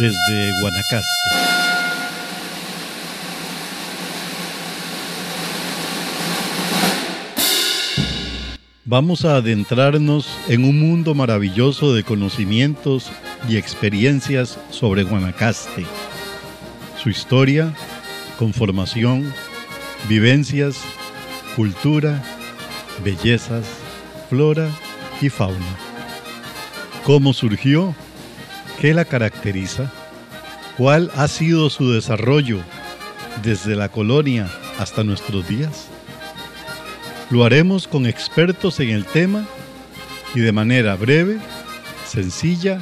desde Guanacaste. Vamos a adentrarnos en un mundo maravilloso de conocimientos y experiencias sobre Guanacaste, su historia, conformación, vivencias, cultura, bellezas, flora y fauna. ¿Cómo surgió? ¿Qué la caracteriza? ¿Cuál ha sido su desarrollo desde la colonia hasta nuestros días? Lo haremos con expertos en el tema y de manera breve, sencilla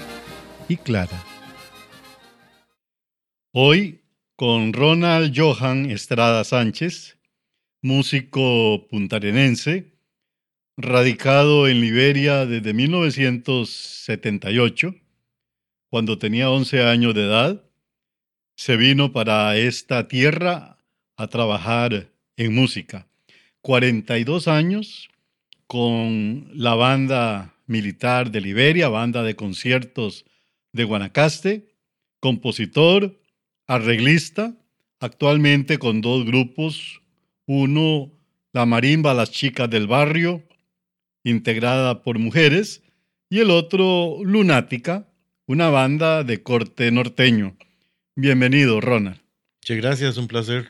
y clara. Hoy con Ronald Johan Estrada Sánchez, músico puntarenense, radicado en Liberia desde 1978, cuando tenía 11 años de edad, se vino para esta tierra a trabajar en música. 42 años con la banda militar de Liberia, banda de conciertos de Guanacaste, compositor, arreglista, actualmente con dos grupos, uno la marimba Las Chicas del Barrio, integrada por mujeres, y el otro Lunática, una banda de corte norteño. Bienvenido, Ronald. Muchas gracias, un placer.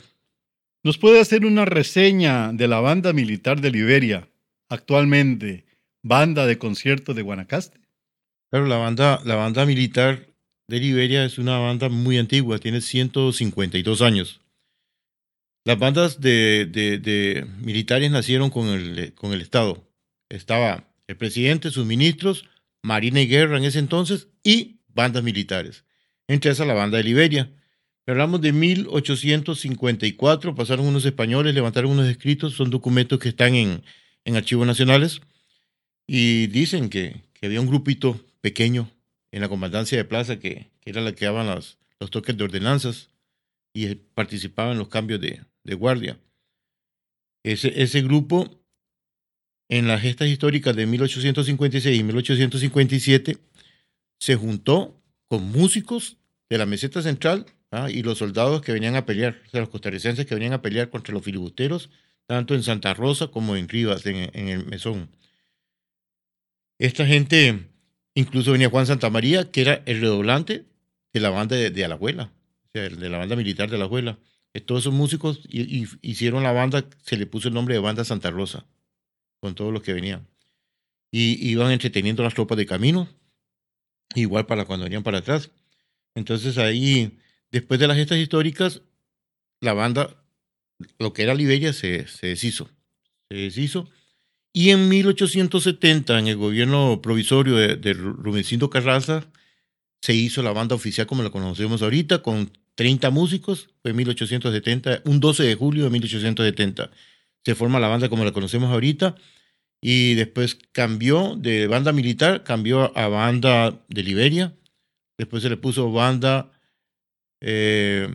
¿Nos puede hacer una reseña de la banda militar de Liberia, actualmente banda de conciertos de Guanacaste? Claro, la banda, la banda militar de Liberia es una banda muy antigua, tiene 152 años. Las bandas de, militares nacieron con el, con el Estado. Estaba el presidente, sus ministros, Marina y Guerra en ese entonces y bandas militares. Entre esas la banda de Liberia. Hablamos de 1854, pasaron unos españoles, levantaron unos escritos, son documentos que están en, archivos nacionales y dicen que, había un grupito pequeño en la comandancia de plaza que, era la que daban los, los toques de ordenanzas y participaba en los cambios de, guardia. Ese, ese grupo, en las gestas históricas de 1856 y 1857, se juntó con músicos de la meseta central ¿ah? y los soldados que venían a pelear, o sea, los costarricenses que venían a pelear contra los filibusteros, tanto en Santa Rosa como en Rivas, en, el Mesón. Esta gente, incluso venía Juan Santa María, que era el redoblante de la banda de, Alajuela, o sea, de la banda militar de Alajuela. Todos esos músicos hicieron la banda, se le puso el nombre de Banda Santa Rosa, con todos los que venían. Y iban entreteniendo las tropas de camino, igual para cuando venían para atrás. Entonces ahí Después de las gestas históricas, la banda, lo que era Liberia, se, deshizo. Se deshizo. Y en 1870, en el gobierno provisorio de, de Carranza, se hizo la banda oficial como la conocemos ahorita, con 30 músicos. Fue en 1870, un 12 de julio de 1870. Se forma la banda como la conocemos ahorita. Y después cambió de banda militar, cambió a banda de Liberia. Después se le puso banda eh,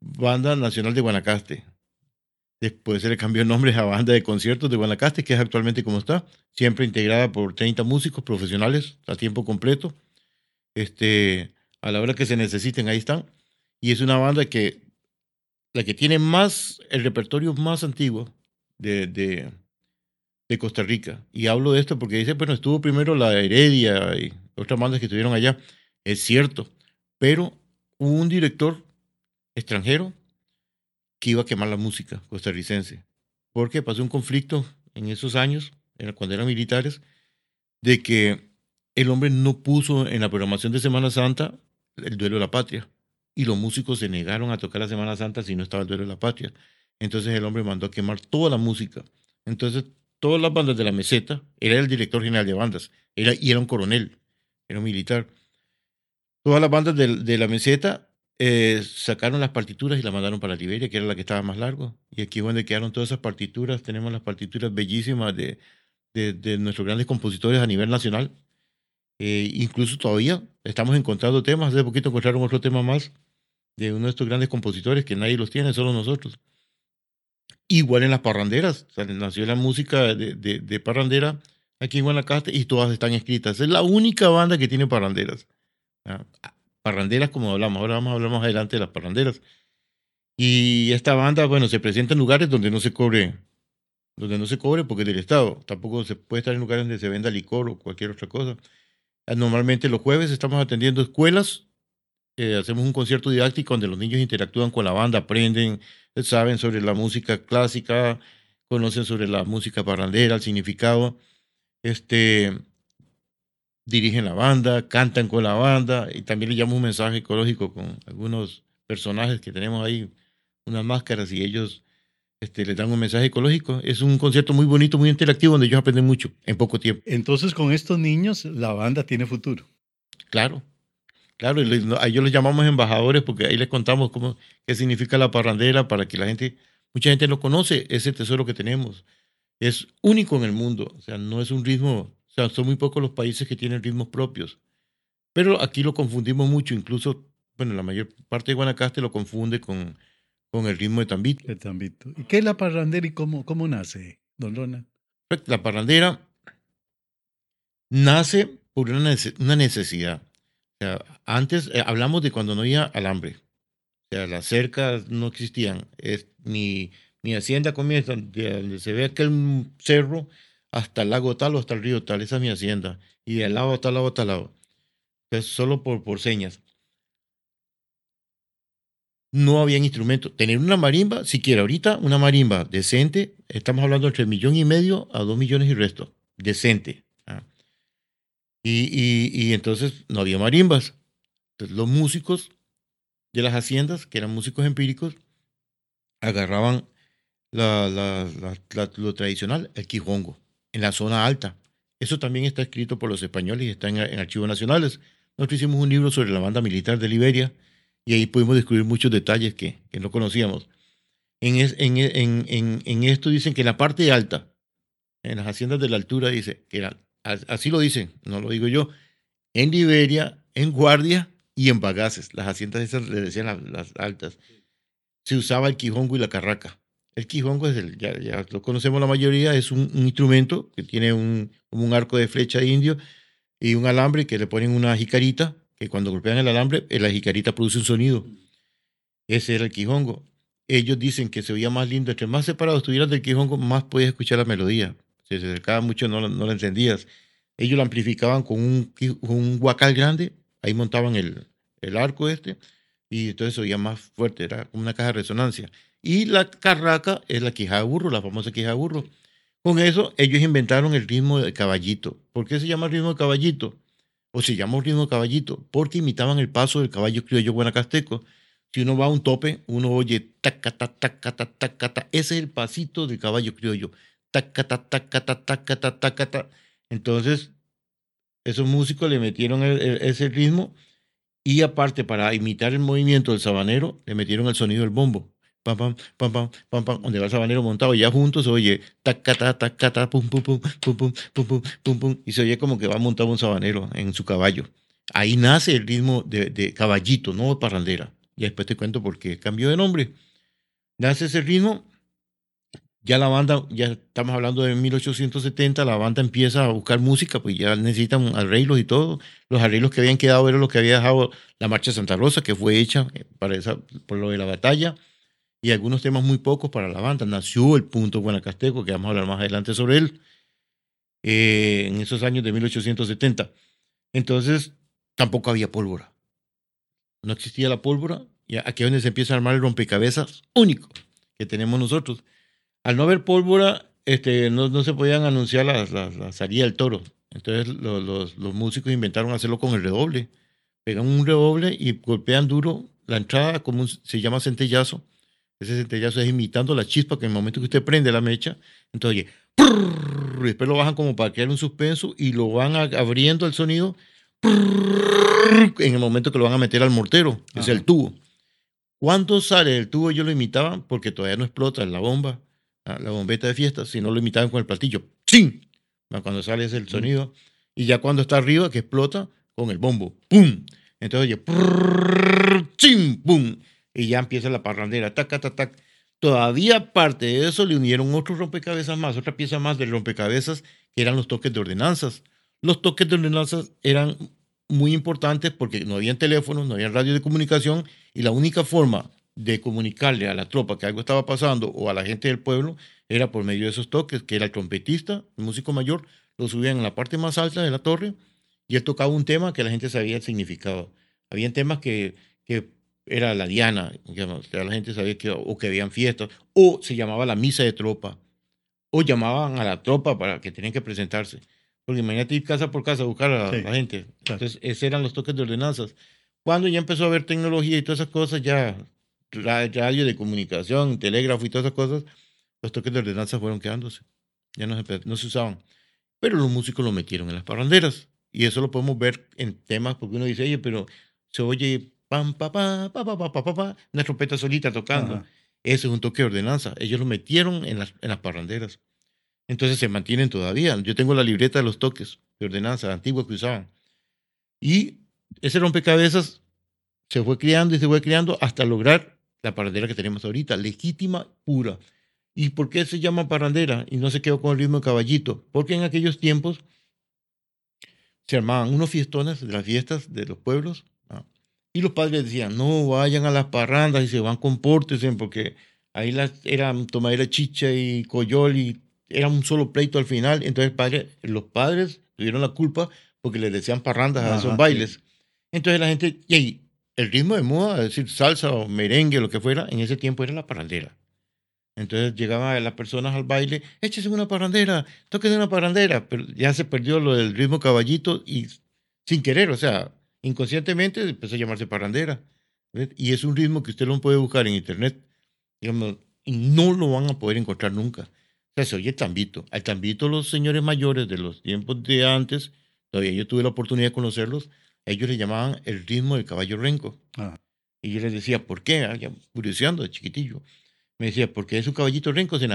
Banda Nacional de Guanacaste. Después se le cambió el nombre a Banda de Conciertos de Guanacaste, que es actualmente como está, siempre integrada por 30 músicos profesionales a tiempo completo. Este, a la hora que se necesiten, ahí están. Y es una banda que, la que tiene más, el repertorio más antiguo de, de, de Costa Rica. Y hablo de esto porque dice, bueno, estuvo primero la Heredia y otras bandas que estuvieron allá. Es cierto, pero hubo un director extranjero que iba a quemar la música costarricense, porque pasó un conflicto en esos años, cuando eran militares, de que el hombre no puso en la programación de Semana Santa el duelo de la patria, y los músicos se negaron a tocar la Semana Santa si no estaba el duelo de la patria. Entonces el hombre mandó a quemar toda la música. Entonces todas las bandas de la meseta, era el director general de bandas, era, y era un coronel, era un militar. Todas las bandas de, la meseta eh, sacaron las partituras y las mandaron para Liberia, que era la que estaba más largo. Y aquí es donde quedaron todas esas partituras. Tenemos las partituras bellísimas de, de, nuestros grandes compositores a nivel nacional. Eh, incluso todavía estamos encontrando temas. Hace poquito encontraron otro tema más de uno de estos grandes compositores que nadie los tiene, solo nosotros. Igual en las parranderas. nació la música de, de, parrandera aquí en Guanacaste y todas están escritas. Es la única banda que tiene parranderas. parranderas, como hablamos. Ahora vamos a hablar más adelante de las parranderas. Y esta banda, bueno, se presenta en lugares donde no se cobre, donde no se cobre porque es del Estado. Tampoco se puede estar en lugares donde se venda licor o cualquier otra cosa. Ah, normalmente los jueves estamos atendiendo escuelas, eh, hacemos un concierto didáctico donde los niños interactúan con la banda, aprenden, saben sobre la música clásica, conocen sobre la música parrandera, el significado. Este, dirigen la banda, cantan con la banda y también le llamo un mensaje ecológico con algunos personajes que tenemos ahí unas máscaras y ellos este, les dan un mensaje ecológico. Es un concierto muy bonito, muy interactivo, donde ellos aprenden mucho en poco tiempo. Entonces, con estos niños, la banda tiene futuro. Claro, claro, a ellos los llamamos embajadores porque ahí les contamos cómo, qué significa la parrandera para que la gente, mucha gente lo conoce, ese tesoro que tenemos. Es único en el mundo, o sea, no es un ritmo, o sea, son muy pocos los países que tienen ritmos propios. Pero aquí lo confundimos mucho, incluso, bueno, la mayor parte de Guanacaste lo confunde con, con el ritmo de tambito. El tambito. ¿Y qué es la parrandera y cómo, cómo nace, don Ronald? Pues, la parrandera nace por una necesidad. Antes eh, hablamos de cuando no había alambre. O sea, las cercas no existían. Es, mi, mi hacienda comienza de donde se ve aquel cerro hasta el lago tal o hasta el río tal. Esa es mi hacienda. Y de lado a tal lado a tal lado. Entonces, solo por, por señas no había instrumentos. Tener una marimba, siquiera ahorita, una marimba decente, estamos hablando entre millón y medio a dos millones y resto, decente. Y, entonces no había marimbas. Los músicos de las haciendas, que eran músicos empíricos, agarraban lo tradicional, el quijongo, en la zona alta. Eso también está escrito por los españoles y está en, en archivos nacionales. Nosotros hicimos un libro sobre la banda militar de Liberia, y ahí pudimos descubrir muchos detalles que, no conocíamos. En, en, esto dicen que en la parte alta, en las haciendas de la altura, dice que era, así lo dicen, no lo digo yo, en Liberia, en Guardia y en Bagaces, las haciendas esas le decían las, altas, se usaba el quijongo y la carraca. El quijongo es el, ya, lo conocemos la mayoría, es un, instrumento que tiene un, un arco de flecha de indio y un alambre que le ponen una jicarita que cuando golpean el alambre, eh, la jicarita produce un sonido. Ese era el quijongo. Ellos dicen que se oía más lindo, entre más separados estuvieras del quijongo, más podías escuchar la melodía. Se acercaba mucho, no, no la entendías. Ellos la amplificaban con un, un guacal grande, ahí montaban el, el arco este, y entonces se oía más fuerte, era como una caja de resonancia. Y la carraca es la quija de burro, la famosa quija de burro. Con eso, ellos inventaron el ritmo de caballito. ¿Por qué se llama ritmo de caballito? o se llama ritmo caballito, porque imitaban el paso del caballo criollo guanacasteco. Si uno va a un tope, uno oye tacata, tacata, tacata. Ese es el pasito del caballo criollo. Tacata, tacata, tacata, tacata. Entonces, esos músicos le metieron ese ritmo y aparte para imitar el movimiento del sabanero, le metieron el sonido del bombo pam, pam, pam, pam, pam, pam, donde va el sabanero montado, ya juntos se oye tacata, tacata, pum, pum, pum, pum, pum, pum, pum, pum, pum, y se oye como que va montado un sabanero en su caballo. Ahí nace el ritmo de, de caballito, no de parrandera. Y después te cuento por qué cambió de nombre. Nace ese ritmo, ya la banda, ya estamos hablando de 1870, la banda empieza a buscar música, pues ya necesitan arreglos y todo. Los arreglos que habían quedado eran los que había dejado la Marcha Santa Rosa, que fue hecha para esa, por lo de la batalla y algunos temas muy pocos para la banda. Nació el punto guanacasteco, que vamos a hablar más adelante sobre él, eh, en esos años de 1870. Entonces, tampoco había pólvora. No existía la pólvora, y aquí es donde se empieza a armar el rompecabezas único que tenemos nosotros. Al no haber pólvora, este, no, no se podían anunciar la, la, salida del toro. Entonces los, los, los músicos inventaron hacerlo con el redoble. Pegan un redoble y golpean duro la entrada, como se llama centellazo, ese centellazo es imitando la chispa que en el momento que usted prende la mecha, entonces oye, y después lo bajan como para crear un suspenso y lo van abriendo el sonido en el momento que lo van a meter al mortero, que es el tubo. ¿Cuánto sale del tubo? Ellos lo imitaban porque todavía no explota la bomba, la bombeta de fiesta, sino lo imitaban con el platillo. ¡Ching! Cuando sale ese el sonido. Y ya cuando está arriba, que explota, con el bombo. ¡Pum! Entonces, oye, ¡ching! ¡Pum! y ya empieza la parrandera, tac, tac, tac. Todavía aparte de eso le unieron otros rompecabezas más, otra pieza más del rompecabezas, que eran los toques de ordenanzas. Los toques de ordenanzas eran muy importantes porque no había teléfonos, no había radio de comunicación y la única forma de comunicarle a la tropa que algo estaba pasando o a la gente del pueblo era por medio de esos toques, que era el trompetista, el músico mayor, lo subían en la parte más alta de la torre y él tocaba un tema que la gente sabía el significado. Habían temas que, que era la diana, la gente sabía que, o que habían fiestas, o se llamaba la misa de tropa, o llamaban a la tropa para que tenían que presentarse. Porque imagínate ir casa por casa a buscar a la gente. Entonces, esos eran los toques de ordenanzas. Cuando ya empezó a haber tecnología y todas esas cosas, ya radio de comunicación, telégrafo y todas esas cosas, los toques de ordenanza fueron quedándose. Ya no se, no se usaban. Pero los músicos lo metieron en las parranderas. Y eso lo podemos ver en temas, porque uno dice, oye, pero se oye pam, pa, pa, pa, pa, pa, pa, pa, una trompeta solita tocando. Ese es un toque de ordenanza. Ellos lo metieron en las, en las parranderas. Entonces se mantienen todavía. Yo tengo la libreta de los toques de ordenanza antiguos que usaban. Y ese rompecabezas se fue creando y se fue creando hasta lograr la parrandera que tenemos ahorita, legítima, pura. ¿Y por qué se llama parrandera y no se quedó con el ritmo de caballito? Porque en aquellos tiempos se armaban unos fiestones de las fiestas de los pueblos y los padres decían, no vayan a las parrandas y se van, compórtense, porque ahí las, era tomadera chicha y coyol y era un solo pleito al final. Entonces padre, los padres tuvieron la culpa porque les decían parrandas a esos bailes. Entonces la gente, y el ritmo de moda, es decir, salsa o merengue, lo que fuera, en ese tiempo era la parrandera. Entonces llegaban las personas al baile, échese una parrandera, toquen una parrandera, pero ya se perdió lo del ritmo caballito y sin querer, o sea, inconscientemente empezó a llamarse parrandera. Y es un ritmo que usted lo puede buscar en internet, digamos, y no lo van a poder encontrar nunca. O sea, se oye tambito. Al tambito los señores mayores de los tiempos de antes, todavía yo tuve la oportunidad de conocerlos, ellos le llamaban el ritmo del caballo renco. Ah. Y yo les decía, ¿por qué? Ah, curioseando de chiquitillo. Me decía, porque es un caballito renco, se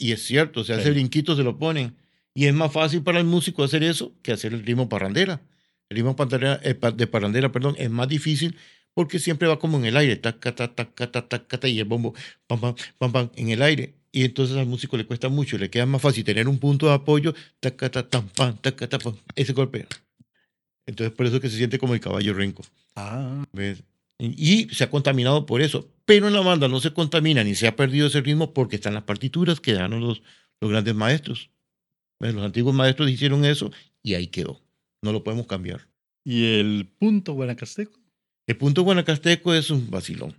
y es cierto, o sea, ese brinquito se lo ponen. Y es más fácil para el músico hacer eso que hacer el ritmo parrandera. El ritmo eh, de parrandera perdón, es más difícil porque siempre va como en el aire, taca, taca, taca, y el bombo, pam, pam, pam, pam, en el aire. Y entonces al músico le cuesta mucho, le queda más fácil tener un punto de apoyo, taca, taca, pam, taca, taca, ese golpe. Entonces por eso es que se siente como el caballo renco. Ah. ¿Ves? Y se ha contaminado por eso. Pero en la banda no se contamina ni se ha perdido ese ritmo porque están las partituras que dan los, los grandes maestros. Los antiguos maestros hicieron eso y ahí quedó. No lo podemos cambiar. ¿Y el punto guanacasteco? El punto guanacasteco es un vacilón.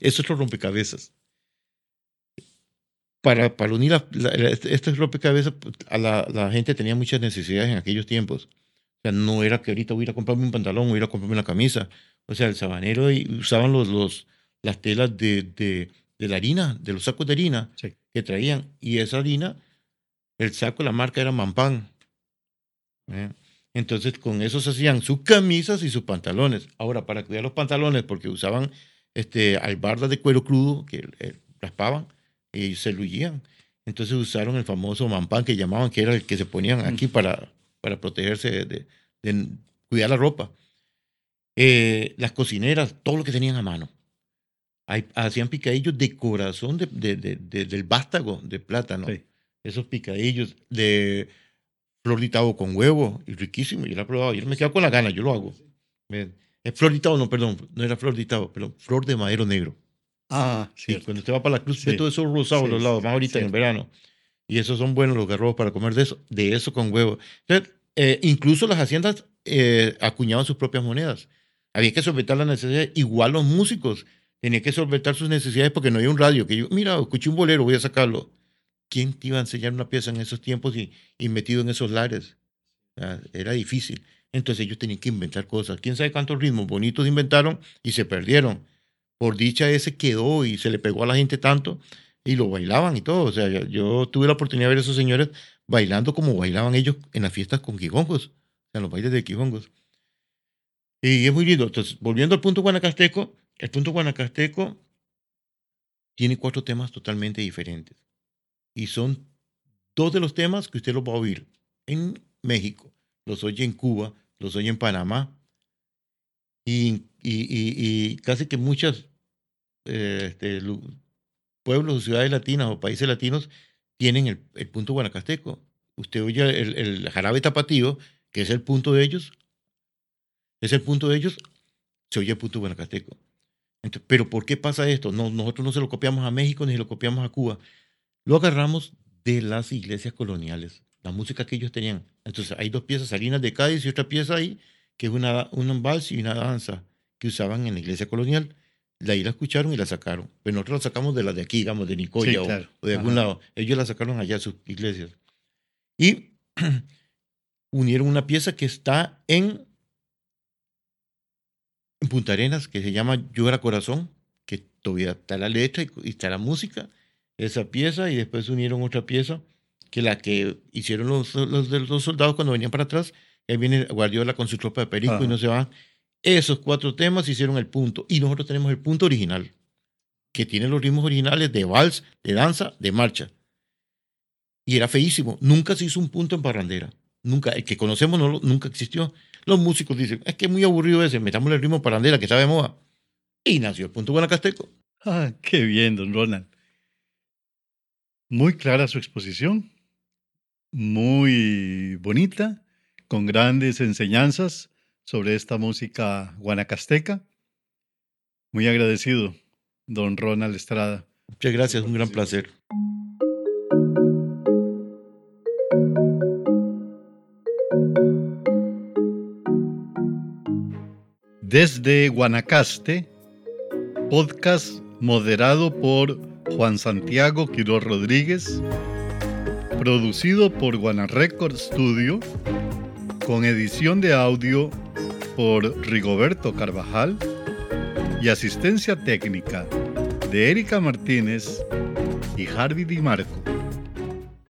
Eso es lo rompecabezas. Para, para unir este rompecabezas, a la, la, gente tenía muchas necesidades en aquellos tiempos. O sea, no era que ahorita voy a ir a comprarme un pantalón o ir a comprarme una camisa. O sea, el sabanero usaban los, los, las telas de, de, de la harina, de los sacos de harina que traían. Y esa harina el saco, la marca era Mampán. ¿eh? Entonces con eso se hacían sus camisas y sus pantalones. Ahora, para cuidar los pantalones, porque usaban este, albardas de cuero crudo que eh, raspaban y se luían. Entonces usaron el famoso mampán que llamaban, que era el que se ponían aquí para, para protegerse de, cuidar la ropa. Eh, las cocineras, todo lo que tenían a mano. hacían picadillos de corazón de, del vástago de plátano esos picadillos de flor de con huevo, y riquísimo, yo lo he probado, yo me quedo con la gana, yo lo hago. Es flor de no, perdón, no era flor de pero flor de madero negro. Ah, sí. Cuando usted va para la cruz, ve todo eso rosado a los lados, más ahorita en el verano. Y esos son buenos los garrobos para comer de eso, de eso con huevo. Entonces, eh, incluso las haciendas eh, acuñaban sus propias monedas. Había que solventar las necesidades, igual los músicos tenían que solventar sus necesidades porque no había un radio que yo, mira, escuché un bolero, voy a sacarlo. ¿quién te iba a enseñar una pieza en esos tiempos y, metido en esos lares? era difícil. Entonces ellos tenían que inventar cosas. ¿Quién sabe cuántos ritmos bonitos inventaron y se perdieron? Por dicha ese quedó y se le pegó a la gente tanto y lo bailaban y todo. O sea, yo, tuve la oportunidad de ver a esos señores bailando como bailaban ellos en las fiestas con quijongos, en los bailes de quijongos. Y es muy lindo. Entonces, volviendo al punto guanacasteco, el punto guanacasteco tiene cuatro temas totalmente diferentes y son dos de los temas que usted los va a oír en México, los oye en Cuba, los oye en Panamá y, y, casi que muchos eh, este, pueblos o ciudades latinas o países latinos tienen el, punto guanacasteco. Usted oye el, jarabe tapatío, que es el punto de ellos, es el punto de ellos, se oye el punto guanacasteco. Entonces, pero ¿por qué pasa esto? No, nosotros no se lo copiamos a México ni se lo copiamos a Cuba. Lo agarramos de las iglesias coloniales, la música que ellos tenían. Entonces hay dos piezas, Salinas de Cádiz y otra pieza ahí, que es una, un vals y una danza que usaban en la iglesia colonial. La ahí la escucharon y la sacaron. Pero nosotros la sacamos de la de aquí, digamos, de Nicoya Sí, o- claro. o, de algún Ajá. lado. Ellos la sacaron allá a sus iglesias. Y unieron una pieza que está en, en Punta Arenas, que se llama Llora Corazón, que todavía está la letra y, y está la música, esa pieza, y después unieron otra pieza, que la que hicieron los, los, de los soldados cuando venían para atrás, ahí viene Guardiola con su tropa de perico Ajá. y no se van. Esos cuatro temas hicieron el punto, y nosotros tenemos el punto original, que tiene los ritmos originales de vals, de danza, de marcha. Y era feísimo. Nunca se hizo un punto en parrandera. Nunca. El que conocemos no, nunca existió. Los músicos dicen, es que es muy aburrido ese, metamos el ritmo parrandera que de moda. Y nació el punto guanacasteco. Ah, qué bien, don Ronald. Muy clara su exposición, muy bonita, con grandes enseñanzas sobre esta música guanacasteca. Muy agradecido, don Ronald Estrada. Muchas gracias, un gran placer. Desde Guanacaste, podcast moderado por Juan Santiago Quiroz Rodríguez, producido por Guana Record Studio, con edición de audio por Rigoberto Carvajal y asistencia técnica de Erika Martínez y Harvey Di Marco.